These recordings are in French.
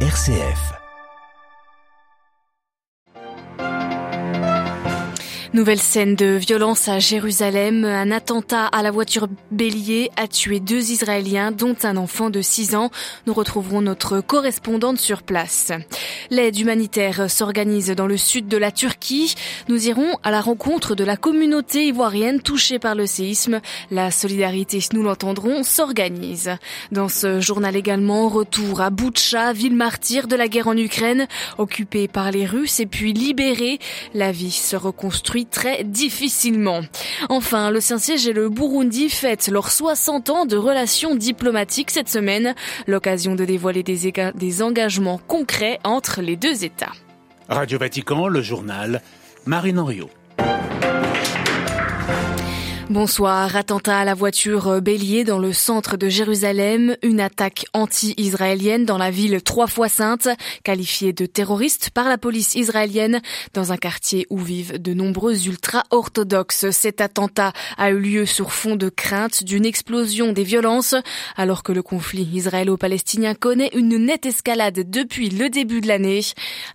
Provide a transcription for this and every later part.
RCF. Nouvelle scène de violence à Jérusalem. Un attentat à la voiture bélier a tué deux Israéliens, dont un enfant de 6 ans. Nous retrouverons notre correspondante sur place. L'aide humanitaire s'organise dans le sud de la Turquie. Nous irons à la rencontre de la communauté ivoirienne touchée par le séisme. La solidarité, nous l'entendrons, s'organise. Dans ce journal également, retour à Boutcha, ville martyre de la guerre en Ukraine, occupée par les Russes et puis libérée. La vie se reconstruit très difficilement. Enfin, le Saint-Siège et le Burundi fêtent leurs 60 ans de relations diplomatiques cette semaine, l'occasion de dévoiler des, des engagements concrets entre les deux États. Radio Vatican, le journal Marine Henriot. Bonsoir. Attentat à la voiture bélier dans le centre de Jérusalem. Une attaque anti-israélienne dans la ville trois fois sainte, qualifiée de terroriste par la police israélienne dans un quartier où vivent de nombreux ultra-orthodoxes. Cet attentat a eu lieu sur fond de crainte d'une explosion des violences alors que le conflit israélo-palestinien connaît une nette escalade depuis le début de l'année.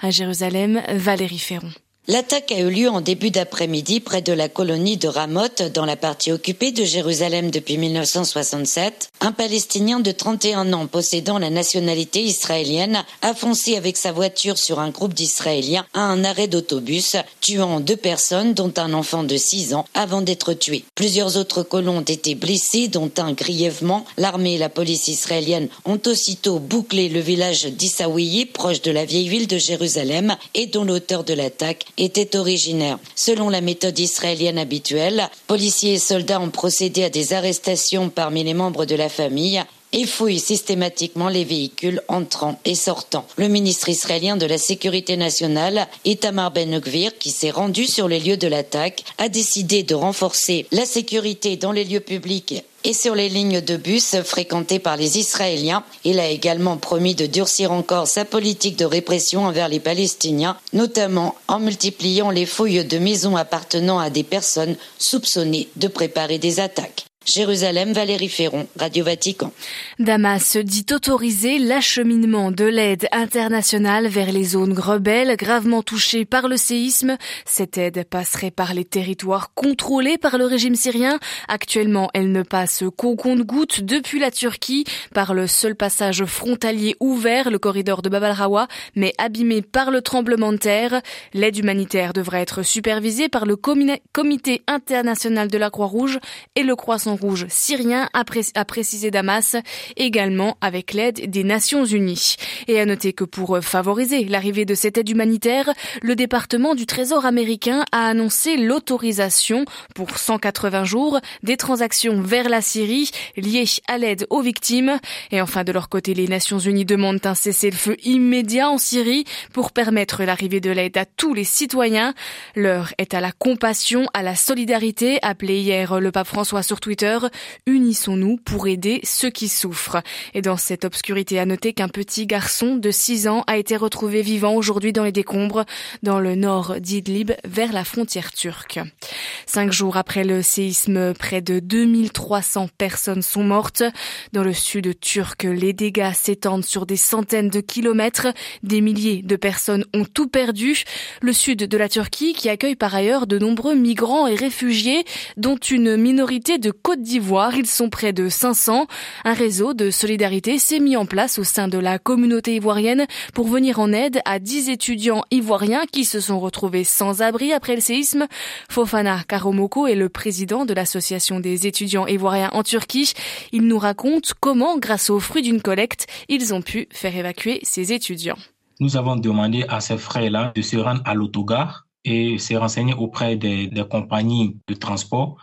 À Jérusalem, Valérie Ferron. L'attaque a eu lieu en début d'après-midi près de la colonie de Ramoth, dans la partie occupée de Jérusalem depuis 1967. Un Palestinien de 31 ans possédant la nationalité israélienne a foncé avec sa voiture sur un groupe d'Israéliens à un arrêt d'autobus, tuant deux personnes, dont un enfant de 6 ans, avant d'être tué. Plusieurs autres colons ont été blessés, dont un grièvement. L'armée et la police israélienne ont aussitôt bouclé le village d'Issaouiye, proche de la vieille ville de Jérusalem, et dont l'auteur de l'attaque était originaire. Selon la méthode israélienne habituelle, policiers et soldats ont procédé à des arrestations parmi les membres de la famille et fouillent systématiquement les véhicules entrant et sortant. Le ministre israélien de la Sécurité nationale, Itamar Ben-Gvir, qui s'est rendu sur les lieux de l'attaque, a décidé de renforcer la sécurité dans les lieux publics et sur les lignes de bus fréquentées par les Israéliens. Il a également promis de durcir encore sa politique de répression envers les Palestiniens, notamment en multipliant les fouilles de maisons appartenant à des personnes soupçonnées de préparer des attaques. Jérusalem, Valérie Ferron, Radio Vatican. Damas dit autoriser l'acheminement de l'aide internationale vers les zones rebelles gravement touchées par le séisme. Cette aide passerait par les territoires contrôlés par le régime syrien. Actuellement, elle ne passe qu'au compte-gouttes depuis la Turquie par le seul passage frontalier ouvert, le corridor de Bab al-Rawa, mais abîmé par le tremblement de terre. L'aide humanitaire devrait être supervisée par le Comité international de la Croix-Rouge et le Croissant rouge syrien, a, précisé Damas, également avec l'aide des Nations Unies. Et à noter que pour favoriser l'arrivée de cette aide humanitaire, le département du Trésor américain a annoncé l'autorisation pour 180 jours des transactions vers la Syrie liées à l'aide aux victimes. Et enfin, de leur côté, les Nations Unies demandent un cessez-le-feu immédiat en Syrie pour permettre l'arrivée de l'aide à tous les citoyens. L'heure est à la compassion, à la solidarité, appelé hier le pape François sur Twitter Unissons-nous pour aider ceux qui souffrent. Et dans cette obscurité, à noter qu'un petit garçon de 6 ans a été retrouvé vivant aujourd'hui dans les décombres dans le nord d'Idlib vers la frontière turque. Cinq jours après le séisme, près de 2300 personnes sont mortes. Dans le sud turc, les dégâts s'étendent sur des centaines de kilomètres. Des milliers de personnes ont tout perdu. Le sud de la Turquie, qui accueille par ailleurs de nombreux migrants et réfugiés, dont une minorité de Côte d'Ivoire. Ils sont près de 500. Un réseau de solidarité s'est mis en place au sein de la communauté ivoirienne pour venir en aide à 10 étudiants ivoiriens qui se sont retrouvés sans abri après le séisme. Fofana Karomoko est le président de l'association des étudiants ivoiriens en Turquie. Il nous raconte comment, grâce aux fruits d'une collecte, ils ont pu faire évacuer ces étudiants. Nous avons demandé à ces frères-là de se rendre à l'autogare et se renseigner auprès des, des compagnies de transport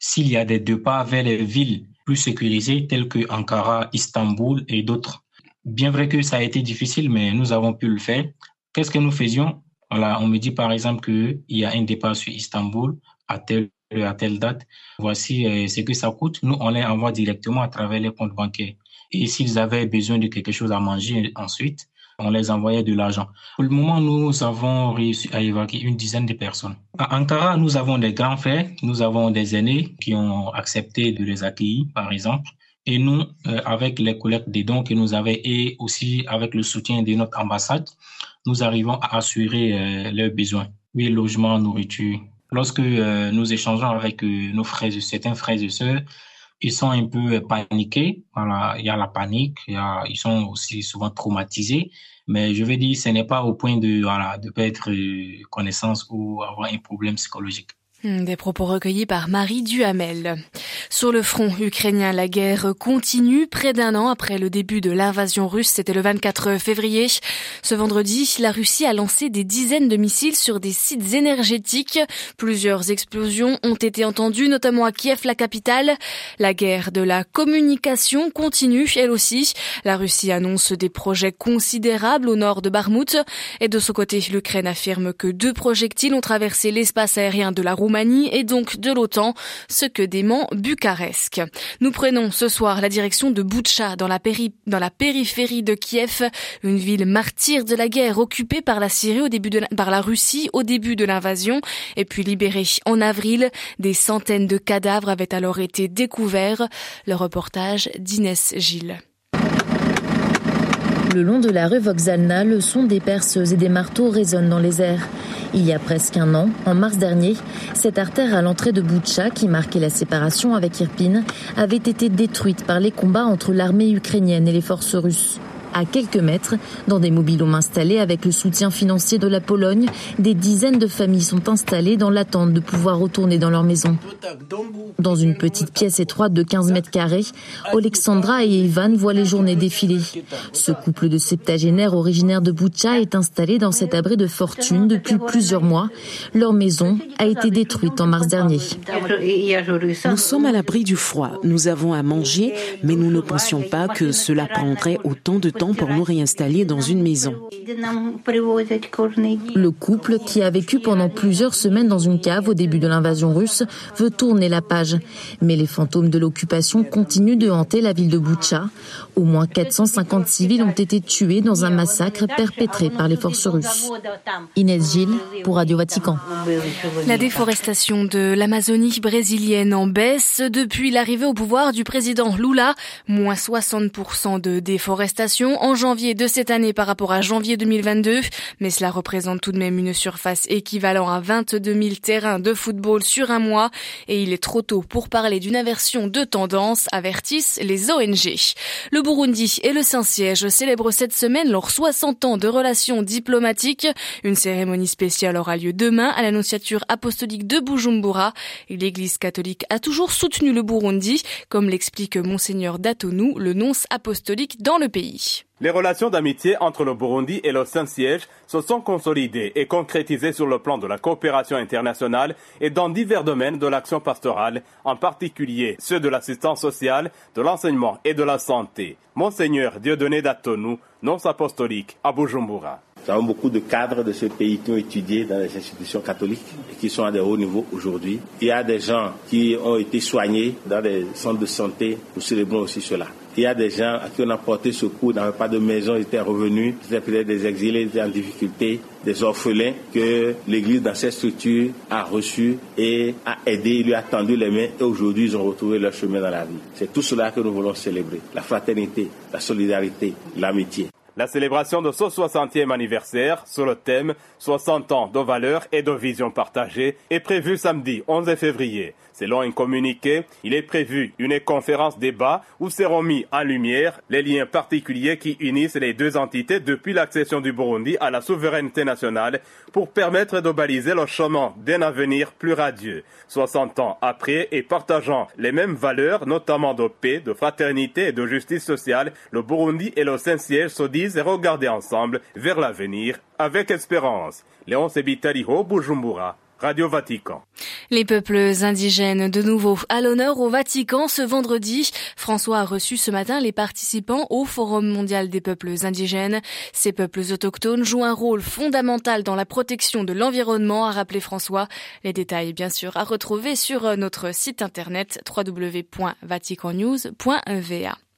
s'il y a des pas vers les villes plus sécurisées telles que Ankara, Istanbul et d'autres. Bien vrai que ça a été difficile, mais nous avons pu le faire. Qu'est-ce que nous faisions? On me dit par exemple qu'il y a un départ sur Istanbul à telle, à telle date. Voici euh, ce que ça coûte. Nous, on les envoie directement à travers les comptes bancaires. Et s'ils avaient besoin de quelque chose à manger ensuite, on les envoyait de l'argent. Pour le moment, nous avons réussi à évacuer une dizaine de personnes. À Ankara, nous avons des grands frères, nous avons des aînés qui ont accepté de les accueillir, par exemple. Et nous, euh, avec les collectes des dons que nous avons et aussi avec le soutien de notre ambassade, nous arrivons à assurer euh, leurs besoins. Oui, logement, nourriture. Lorsque euh, nous échangeons avec nos frères, certains frères et sœurs, ils sont un peu paniqués. Voilà, il y a la panique, ils sont aussi souvent traumatisés. Mais je veux dire, ce n'est pas au point de, voilà, de perdre connaissance ou avoir un problème psychologique. Hmm, des propos recueillis par Marie Duhamel. Sur le front ukrainien, la guerre continue près d'un an après le début de l'invasion russe. C'était le 24 février. Ce vendredi, la Russie a lancé des dizaines de missiles sur des sites énergétiques. Plusieurs explosions ont été entendues, notamment à Kiev, la capitale. La guerre de la communication continue, elle aussi. La Russie annonce des projets considérables au nord de Barmout. Et de son côté, l'Ukraine affirme que deux projectiles ont traversé l'espace aérien de la Roumanie et donc de l'OTAN, ce que dément Bucarest. Nous prenons ce soir la direction de Boutcha dans la, dans la périphérie de Kiev, une ville martyre de la guerre occupée par la Syrie au début de par la Russie au début de l'invasion et puis libérée en avril. Des centaines de cadavres avaient alors été découverts. Le reportage d'Inès Gilles. Le long de la rue Vokzalna, le son des perceuses et des marteaux résonne dans les airs. Il y a presque un an, en mars dernier, cette artère à l'entrée de Boutcha, qui marquait la séparation avec Irpin, avait été détruite par les combats entre l'armée ukrainienne et les forces russes. À quelques mètres, dans des mobilhomes installés avec le soutien financier de la Pologne, des dizaines de familles sont installées dans l'attente de pouvoir retourner dans leur maison. Dans une petite pièce étroite de 15 mètres carrés, Alexandra et Ivan voient les journées défiler. Ce couple de septagénaires originaires de Boutcha est installé dans cet abri de fortune depuis plusieurs mois. Leur maison a été détruite en mars dernier. Nous sommes à l'abri du froid. Nous avons à manger, mais nous ne pensions pas que cela prendrait autant de temps pour nous réinstaller dans une maison. Le couple, qui a vécu pendant plusieurs semaines dans une cave au début de l'invasion russe, veut tourner la page. Mais les fantômes de l'occupation continuent de hanter la ville de Boutcha. Au moins 450 civils ont été tués dans un massacre perpétré par les forces russes. Inès Gilles pour Radio Vatican. La déforestation de l'Amazonie brésilienne en baisse depuis l'arrivée au pouvoir du président Lula, moins 60% de déforestation en janvier de cette année par rapport à janvier 2022, mais cela représente tout de même une surface équivalent à 22 000 terrains de football sur un mois et il est trop tôt pour parler d'une inversion de tendance, avertissent les ONG. Le Burundi et le Saint-Siège célèbrent cette semaine leurs 60 ans de relations diplomatiques. Une cérémonie spéciale aura lieu demain à l'annonciature apostolique de Bujumbura. L'Église catholique a toujours soutenu le Burundi, comme l'explique Monseigneur Datonou, le nonce apostolique dans le pays. Les relations d'amitié entre le Burundi et le Saint-Siège se sont consolidées et concrétisées sur le plan de la coopération internationale et dans divers domaines de l'action pastorale, en particulier ceux de l'assistance sociale, de l'enseignement et de la santé. Monseigneur Dieudonné Datonou, nonce apostolique à Bujumbura. Nous avons beaucoup de cadres de ce pays qui ont étudié dans les institutions catholiques et qui sont à de hauts niveaux aujourd'hui. Il y a des gens qui ont été soignés dans des centres de santé. Nous célébrons aussi cela. Il y a des gens à qui on a porté secours, n'avaient pas de maison, ils étaient revenus, c'était peut-être des exilés, ils étaient en difficulté, des orphelins que l'Église dans cette structure a reçus et a aidé, lui a tendu les mains et aujourd'hui ils ont retrouvé leur chemin dans la vie. C'est tout cela que nous voulons célébrer. La fraternité, la solidarité, l'amitié. La célébration de ce 60e anniversaire sur le thème 60 ans de valeurs et de visions partagées est prévue samedi 11 février. Selon un communiqué, il est prévu une conférence débat où seront mis en lumière les liens particuliers qui unissent les deux entités depuis l'accession du Burundi à la souveraineté nationale pour permettre de baliser le chemin d'un avenir plus radieux. 60 ans après et partageant les mêmes valeurs, notamment de paix, de fraternité et de justice sociale, le Burundi et le Saint-Siège se disent et regarder ensemble vers l'avenir avec espérance. Léon. Radio Vatican. Les peuples indigènes de nouveau à l'honneur au Vatican ce vendredi. François a reçu ce matin les participants au Forum mondial des peuples indigènes. Ces peuples autochtones jouent un rôle fondamental dans la protection de l'environnement, a rappelé François. Les détails, bien sûr, à retrouver sur notre site internet www.vaticannews.va.